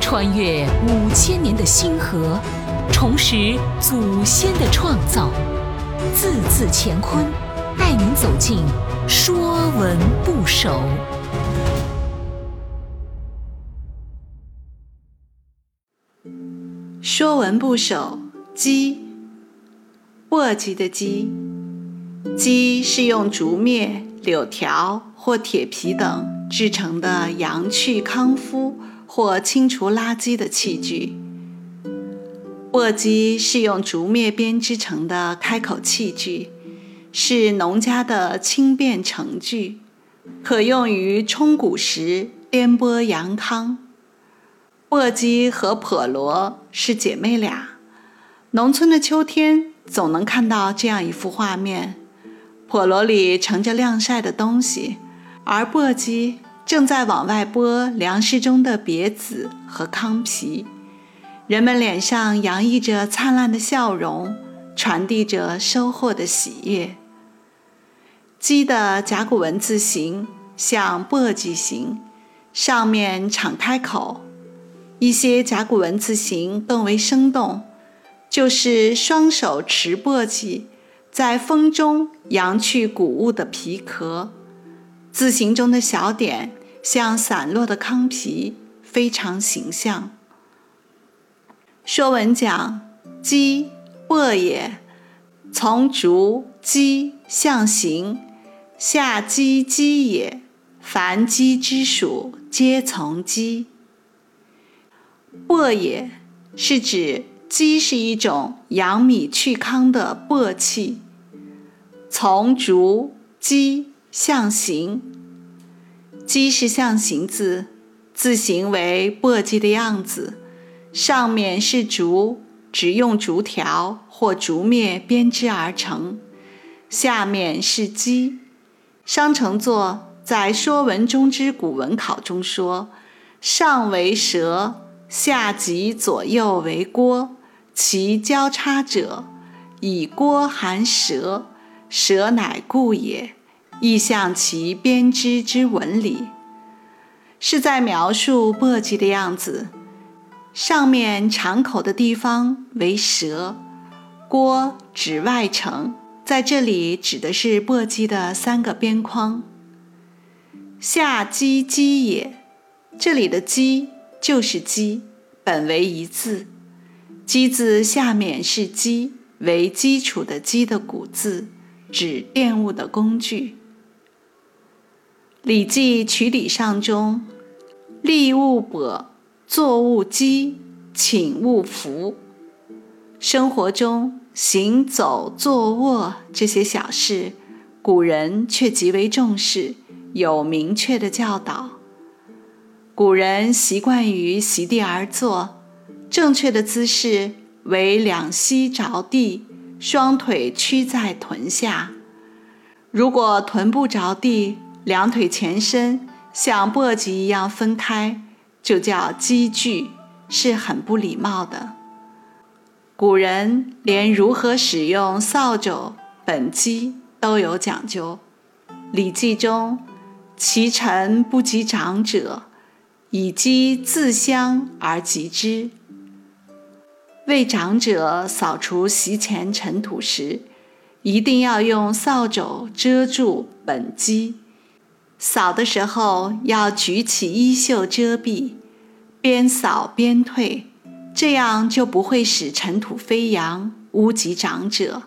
穿越五千年的星河，重拾祖先的创造，字字乾坤，带您走进《说文不首》。《说文不首》鸡，簸箕的箕，鸡是用竹篾、柳条或铁皮等制成的阳去康肤或清除垃圾的器具。簸箕是用竹篾编织成的开口器具，是农家的轻便盛具，可用于冲谷时颠簸阳康。簸箕和笸箩是姐妹俩。农村的秋天总能看到这样一幅画面：笸箩里盛着晾晒的东西，而簸箕正在往外拨粮食中的秸子和糠皮。人们脸上洋溢着灿烂的笑容，传递着收获的喜悦。箕的甲骨文字形像簸箕形，上面敞开口。一些甲骨文字形更为生动，就是双手持簸箕，在风中扬去谷物的皮壳。字形中的小点像散落的糠皮，非常形象。说文讲：鸡，簸也，从竹鸡象形，下鸡，鸡也。凡鸡之属，皆从鸡。簸也是指鸡是一种扬米去糠的簸器。从竹鸡象形，鸡是象形字，字形为簸箕的样子，上面是竹，只用竹条或竹篾编织而成；下面是鸡。商承作在《说文中之古文考》中说：“上为舌。”下及左右为郭，其交叉者，以郭含舌，舌乃故也。意象其编织之纹理，是在描述簸箕的样子。上面敞口的地方为舌，郭指外层，在这里指的是簸箕的三个边框。下箕箕也，这里的箕。就是箕，本为一字，箕字下面是基，为基础的基的古字，指奠物的工具。《礼记·曲礼上》中，立物跛，坐勿箕，寝勿服。生活中行走、坐卧这些小事，古人却极为重视，有明确的教导。古人习惯于席地而坐，正确的姿势为两膝着地，双腿屈在臀下。如果臀部着地，两腿前伸像簸箕一样分开，就叫箕距，是很不礼貌的。古人连如何使用扫帚、本箕都有讲究，《礼记》中：“其臣不及长者。”以箕自相而及之。为长者扫除席前尘土时，一定要用扫帚遮住本箕。扫的时候要举起衣袖遮蔽，边扫边退，这样就不会使尘土飞扬，污及长者。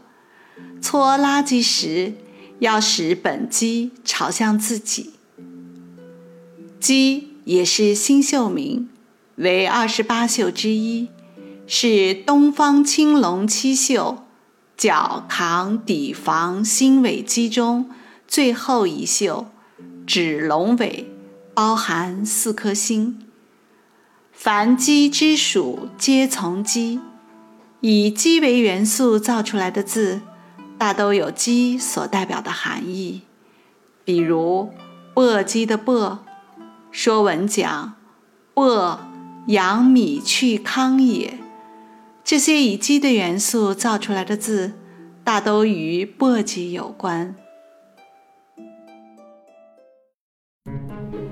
搓垃圾时，要使本箕朝向自己。箕。也是星宿名，为二十八宿之一，是东方青龙七宿角扛底房星尾箕中最后一宿，指龙尾，包含四颗星。凡鸡之属，皆从鸡。以鸡为元素造出来的字，大都有鸡所代表的含义，比如簸箕的簸。说文讲：“簸，扬米去糠也。”这些以鸡的元素造出来的字，大都与簸箕有关。